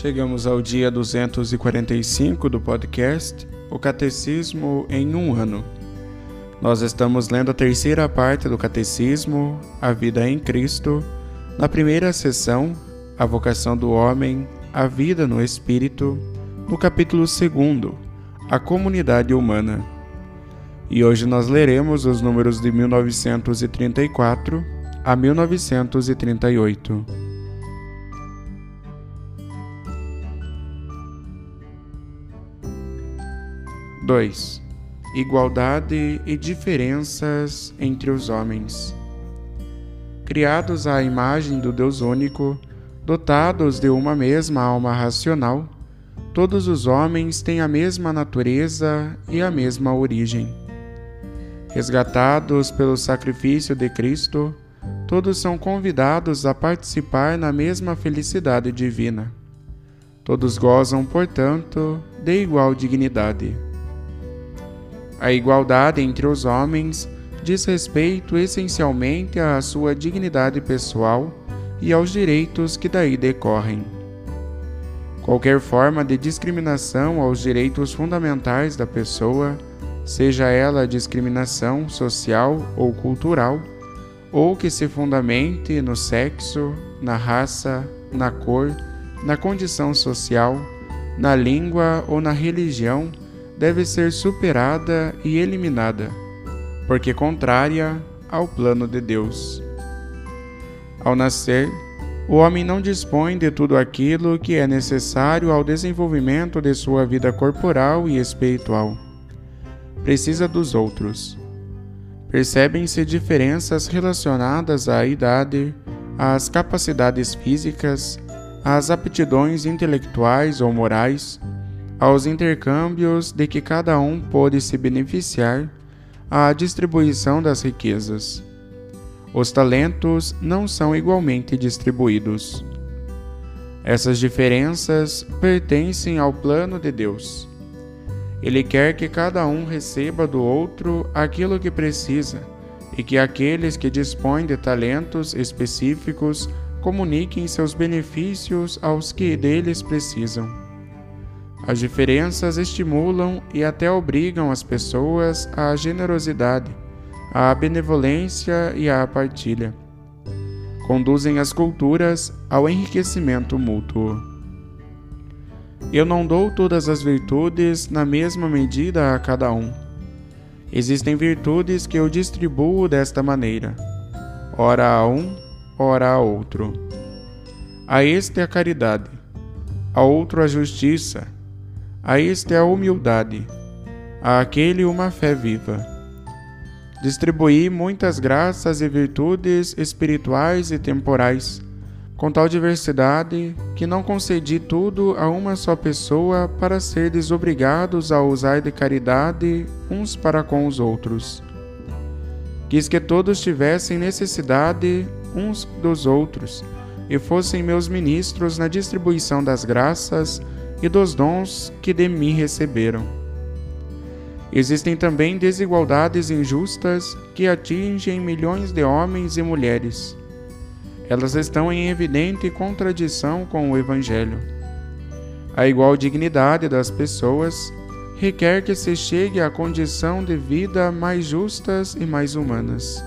Chegamos ao dia 245 do podcast O Catecismo em um ano. Nós estamos lendo a terceira parte do Catecismo, A Vida em Cristo, na primeira sessão, A Vocação do Homem, A Vida no Espírito, no capítulo 2, A Comunidade Humana. E hoje nós leremos os números de 1934 a 1938. 2. Igualdade e diferenças entre os homens. Criados à imagem do Deus único, dotados de uma mesma alma racional, todos os homens têm a mesma natureza e a mesma origem. Resgatados pelo sacrifício de Cristo, todos são convidados a participar na mesma felicidade divina. Todos gozam, portanto, de igual dignidade. A igualdade entre os homens diz respeito essencialmente à sua dignidade pessoal e aos direitos que daí decorrem. Qualquer forma de discriminação aos direitos fundamentais da pessoa, seja ela discriminação social ou cultural, ou que se fundamente no sexo, na raça, na cor, na condição social, na língua ou na religião, deve ser superada e eliminada, porque contrária ao plano de Deus. Ao nascer, o homem não dispõe de tudo aquilo que é necessário ao desenvolvimento de sua vida corporal e espiritual. Precisa dos outros. Percebem-se diferenças relacionadas à idade, às capacidades físicas, às aptidões intelectuais ou morais, aos intercâmbios de que cada um pôde se beneficiar, à distribuição das riquezas. Os talentos não são igualmente distribuídos. Essas diferenças pertencem ao plano de Deus. Ele quer que cada um receba do outro aquilo que precisa e que aqueles que dispõem de talentos específicos comuniquem seus benefícios aos que deles precisam. As diferenças estimulam e até obrigam as pessoas à generosidade, à benevolência e à partilha. Conduzem as culturas ao enriquecimento mútuo. Eu não dou todas as virtudes na mesma medida a cada um. Existem virtudes que eu distribuo desta maneira, ora a um, ora a outro. A este a caridade, a outro a justiça, a este a humildade, a aquele uma fé viva. Distribuí muitas graças e virtudes espirituais e temporais, com tal diversidade que não concedi tudo a uma só pessoa para ser desobrigados a usar de caridade uns para com os outros. Quis que todos tivessem necessidade uns dos outros e fossem meus ministros na distribuição das graças e dos dons que de mim receberam. Existem também desigualdades injustas que atingem milhões de homens e mulheres. Elas estão em evidente contradição com o Evangelho. A igual dignidade das pessoas requer que se chegue à condição de vida mais justas e mais humanas.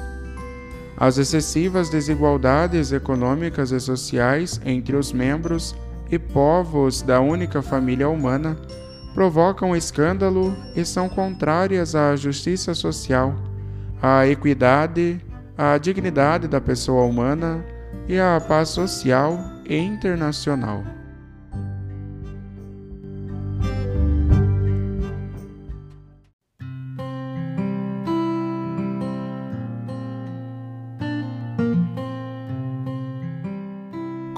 As excessivas desigualdades econômicas e sociais entre os membros e povos da única família humana provocam escândalo e são contrárias à justiça social, à equidade, à dignidade da pessoa humana e à paz social e internacional.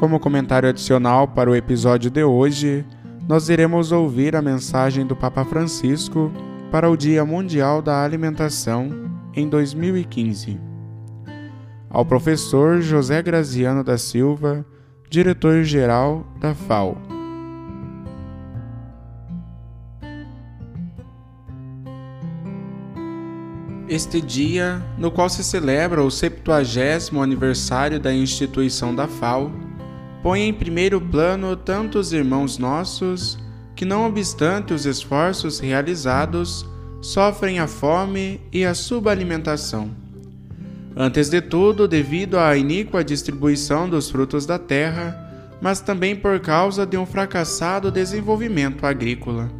Como comentário adicional para o episódio de hoje, nós iremos ouvir a mensagem do Papa Francisco para o Dia Mundial da Alimentação em 2015. Ao professor José Graziano da Silva, diretor-geral da FAO. Este dia, no qual se celebra o 70 aniversário da instituição da FAO, põe em primeiro plano tantos irmãos nossos que, não obstante os esforços realizados, sofrem a fome e a subalimentação. Antes de tudo, devido à iníqua distribuição dos frutos da terra, mas também por causa de um fracassado desenvolvimento agrícola.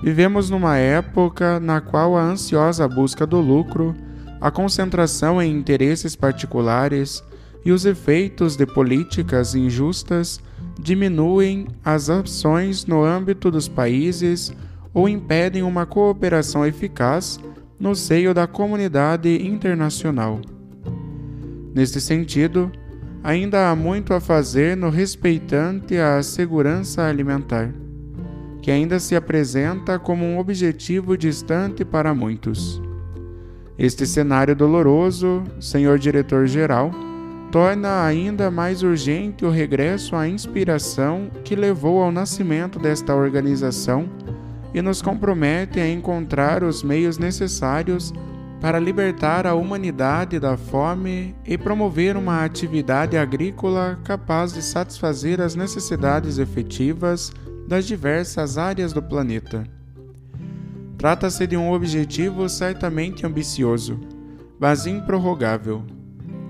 Vivemos numa época na qual a ansiosa busca do lucro, a concentração em interesses particulares, e os efeitos de políticas injustas diminuem as opções no âmbito dos países ou impedem uma cooperação eficaz no seio da comunidade internacional. Neste sentido, ainda há muito a fazer no respeitante à segurança alimentar, que ainda se apresenta como um objetivo distante para muitos. Este cenário doloroso, senhor diretor-geral, torna ainda mais urgente o regresso à inspiração que levou ao nascimento desta organização e nos compromete a encontrar os meios necessários para libertar a humanidade da fome e promover uma atividade agrícola capaz de satisfazer as necessidades efetivas das diversas áreas do planeta. Trata-se de um objetivo certamente ambicioso, mas improrrogável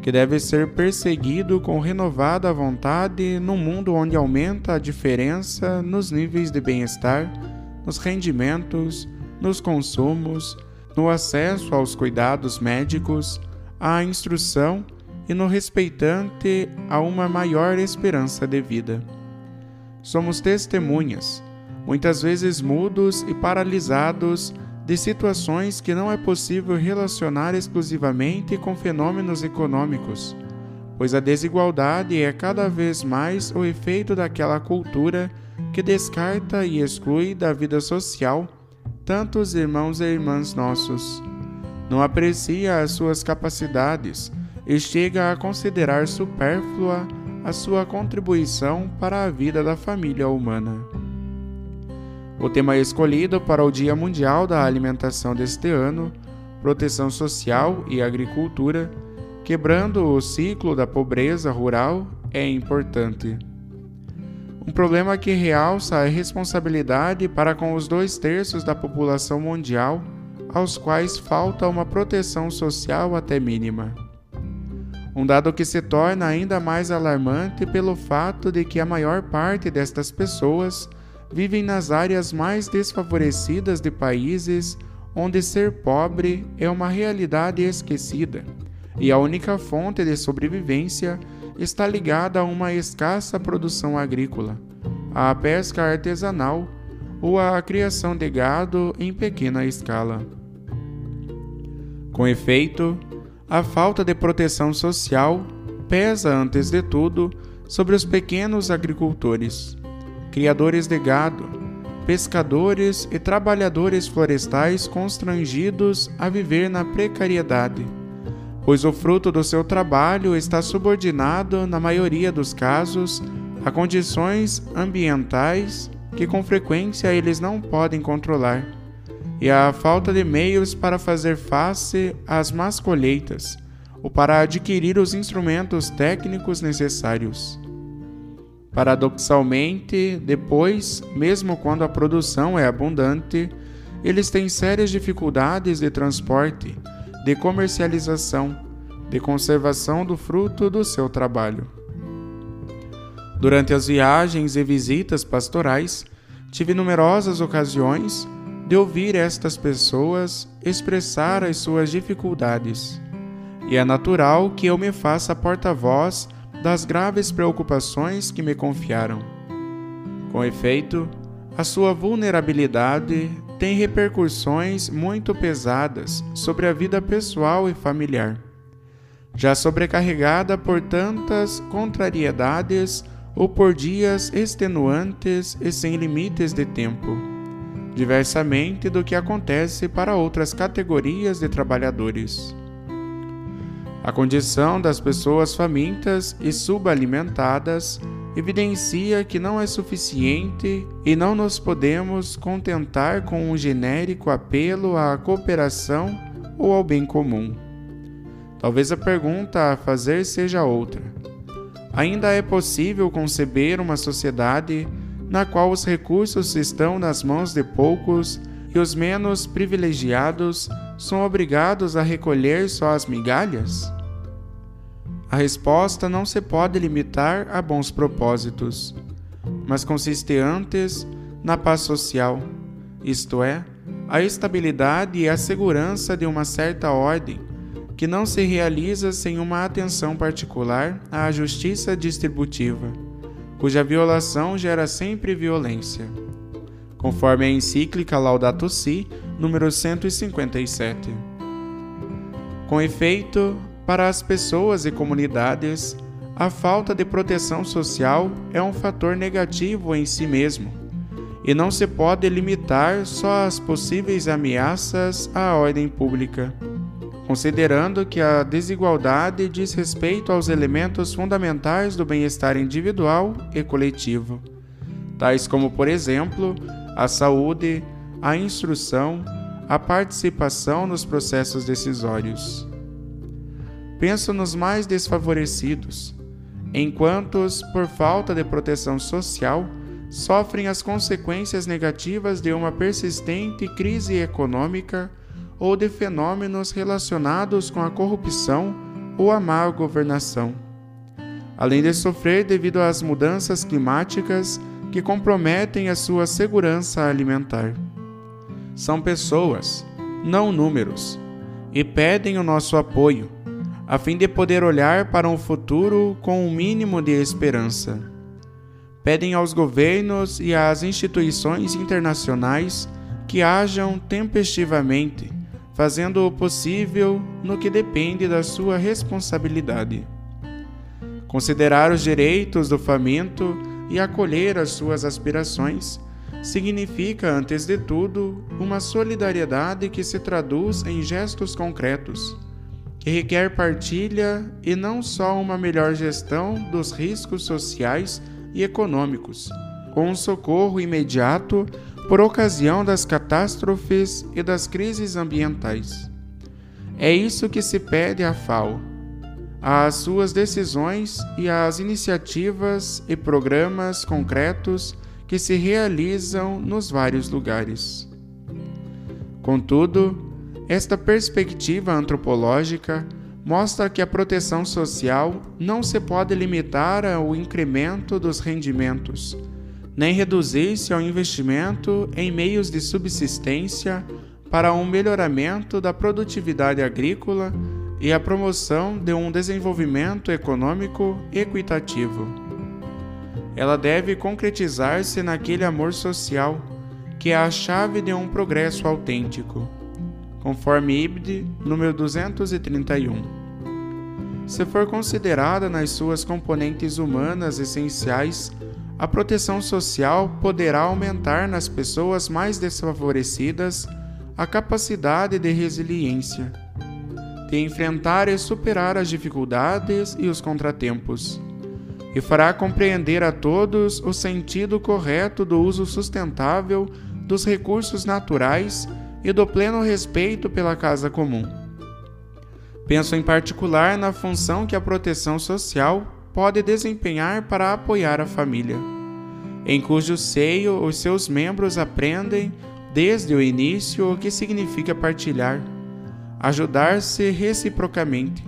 que deve ser perseguido com renovada vontade num mundo onde aumenta a diferença nos níveis de bem-estar, nos rendimentos, nos consumos, no acesso aos cuidados médicos, à instrução e no respeitante a uma maior esperança de vida. Somos testemunhas, muitas vezes mudos e paralisados de situações que não é possível relacionar exclusivamente com fenômenos econômicos, pois a desigualdade é cada vez mais o efeito daquela cultura que descarta e exclui da vida social tantos irmãos e irmãs nossos. Não aprecia as suas capacidades e chega a considerar supérflua a sua contribuição para a vida da família humana. O tema escolhido para o Dia Mundial da Alimentação deste ano, Proteção Social e Agricultura, quebrando o ciclo da pobreza rural, é importante. Um problema que realça a responsabilidade para com os dois terços da população mundial, aos quais falta uma proteção social até mínima. Um dado que se torna ainda mais alarmante pelo fato de que a maior parte destas pessoas vivem nas áreas mais desfavorecidas de países onde ser pobre é uma realidade esquecida e a única fonte de sobrevivência está ligada a uma escassa produção agrícola, à pesca artesanal ou à criação de gado em pequena escala. Com efeito, a falta de proteção social pesa, antes de tudo, sobre os pequenos agricultores criadores de gado, pescadores e trabalhadores florestais constrangidos a viver na precariedade, pois o fruto do seu trabalho está subordinado, na maioria dos casos, a condições ambientais que com frequência eles não podem controlar, e à falta de meios para fazer face às más colheitas ou para adquirir os instrumentos técnicos necessários. Paradoxalmente, depois, mesmo quando a produção é abundante, eles têm sérias dificuldades de transporte, de comercialização, de conservação do fruto do seu trabalho. Durante as viagens e visitas pastorais, tive numerosas ocasiões de ouvir estas pessoas expressar as suas dificuldades, e é natural que eu me faça porta-voz das graves preocupações que me confiaram. Com efeito, a sua vulnerabilidade tem repercussões muito pesadas sobre a vida pessoal e familiar. Já sobrecarregada por tantas contrariedades ou por dias extenuantes e sem limites de tempo, diversamente do que acontece para outras categorias de trabalhadores. A condição das pessoas famintas e subalimentadas evidencia que não é suficiente e não nos podemos contentar com um genérico apelo à cooperação ou ao bem comum. Talvez a pergunta a fazer seja outra. Ainda é possível conceber uma sociedade na qual os recursos estão nas mãos de poucos e os menos privilegiados são obrigados a recolher só as migalhas? A resposta não se pode limitar a bons propósitos, mas consiste antes na paz social, isto é, a estabilidade e a segurança de uma certa ordem, que não se realiza sem uma atenção particular à justiça distributiva, cuja violação gera sempre violência. Conforme a encíclica Laudato Si, número 157. Com efeito, para as pessoas e comunidades, a falta de proteção social é um fator negativo em si mesmo e não se pode limitar só às possíveis ameaças à ordem pública, considerando que a desigualdade diz respeito aos elementos fundamentais do bem-estar individual e coletivo, tais como, por exemplo, a saúde, a instrução, a participação nos processos decisórios. Penso nos mais desfavorecidos, enquanto, por falta de proteção social, sofrem as consequências negativas de uma persistente crise econômica ou de fenômenos relacionados com a corrupção ou a má governação, além de sofrer devido às mudanças climáticas que comprometem a sua segurança alimentar. São pessoas, não números, e pedem o nosso apoio a fim de poder olhar para um futuro com um mínimo de esperança. Pedem aos governos e às instituições internacionais que ajam tempestivamente, fazendo o possível no que depende da sua responsabilidade. Considerar os direitos do faminto e acolher as suas aspirações significa, antes de tudo, uma solidariedade que se traduz em gestos concretos que requer partilha e não só uma melhor gestão dos riscos sociais e econômicos, com um socorro imediato por ocasião das catástrofes e das crises ambientais. É isso que se pede à FAO, às suas decisões e às iniciativas e programas concretos que se realizam nos vários lugares. Contudo, esta perspectiva antropológica mostra que a proteção social não se pode limitar ao incremento dos rendimentos, nem reduzir-se ao investimento em meios de subsistência para um melhoramento da produtividade agrícola e a promoção de um desenvolvimento econômico equitativo. Ela deve concretizar-se naquele amor social que é a chave de um progresso autêntico conforme Ibid, número 231. Se for considerada nas suas componentes humanas essenciais, a proteção social poderá aumentar nas pessoas mais desfavorecidas a capacidade de resiliência, de enfrentar e superar as dificuldades e os contratempos, e fará compreender a todos o sentido correto do uso sustentável dos recursos naturais e do pleno respeito pela casa comum. Penso em particular na função que a proteção social pode desempenhar para apoiar a família, em cujo seio os seus membros aprendem desde o início o que significa partilhar, ajudar-se reciprocamente,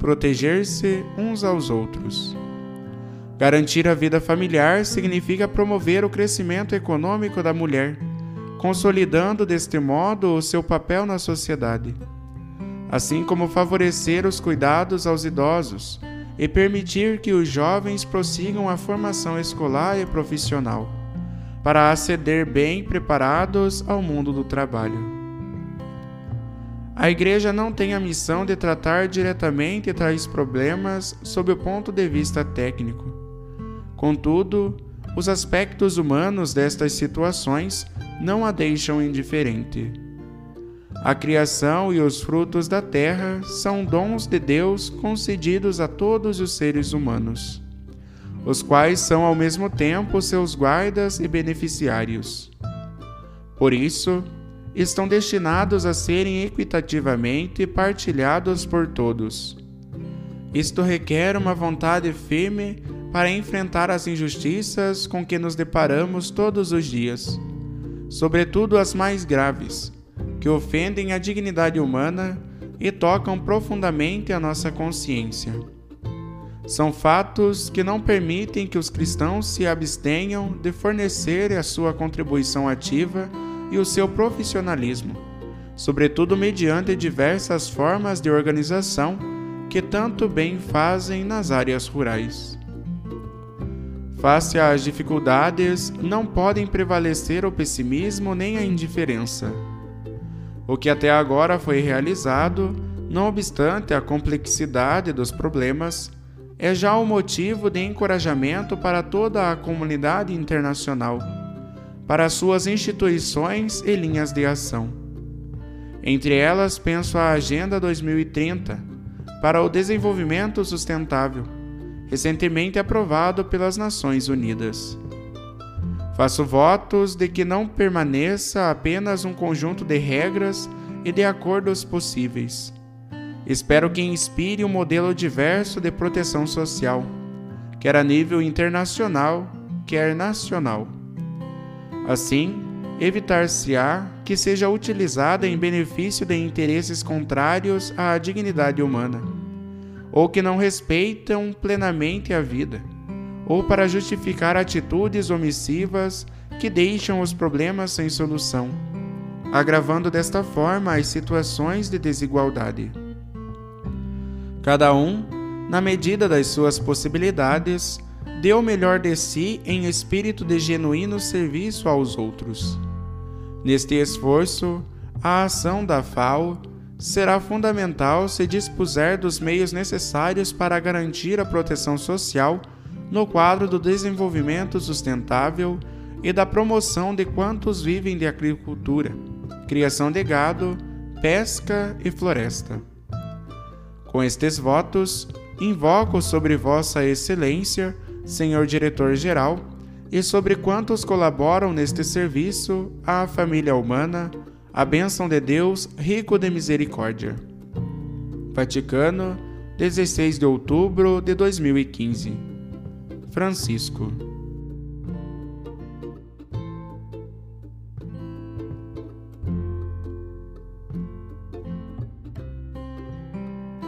proteger-se uns aos outros. Garantir a vida familiar significa promover o crescimento econômico da mulher, consolidando deste modo o seu papel na sociedade, assim como favorecer os cuidados aos idosos e permitir que os jovens prossigam a formação escolar e profissional, para aceder bem preparados ao mundo do trabalho. A Igreja não tem a missão de tratar diretamente tais problemas sob o ponto de vista técnico Contudo, os aspectos humanos destas situações não a deixam indiferente. A criação e os frutos da terra são dons de Deus concedidos a todos os seres humanos, os quais são ao mesmo tempo seus guardas e beneficiários. Por isso, estão destinados a serem equitativamente partilhados por todos. Isto requer uma vontade firme para enfrentar as injustiças com que nos deparamos todos os dias, sobretudo as mais graves, que ofendem a dignidade humana e tocam profundamente a nossa consciência. São fatos que não permitem que os cristãos se abstenham de fornecer a sua contribuição ativa e o seu profissionalismo, sobretudo mediante diversas formas de organização que tanto bem fazem nas áreas rurais. Face às dificuldades, não podem prevalecer o pessimismo nem a indiferença. O que até agora foi realizado, não obstante a complexidade dos problemas, é já o um motivo de encorajamento para toda a comunidade internacional, para suas instituições e linhas de ação. Entre elas, penso a Agenda 2030 para o Desenvolvimento Sustentável recentemente aprovado pelas Nações Unidas. Faço votos de que não permaneça apenas um conjunto de regras e de acordos possíveis. Espero que inspire um modelo diverso de proteção social, quer a nível internacional, quer nacional. Assim, evitar-se-á que seja utilizada em benefício de interesses contrários à dignidade humana ou que não respeitam plenamente a vida, ou para justificar atitudes omissivas que deixam os problemas sem solução, agravando desta forma as situações de desigualdade. Cada um, na medida das suas possibilidades, dê o melhor de si em espírito de genuíno serviço aos outros. Neste esforço, a ação da FAO será fundamental se dispuser dos meios necessários para garantir a proteção social no quadro do desenvolvimento sustentável e da promoção de quantos vivem de agricultura, criação de gado, pesca e floresta. Com estes votos, invoco sobre Vossa Excelência, Senhor Diretor-Geral, e sobre quantos colaboram neste serviço à família humana, a bênção de Deus, rico de misericórdia. Vaticano, 16 de outubro de 2015. Francisco.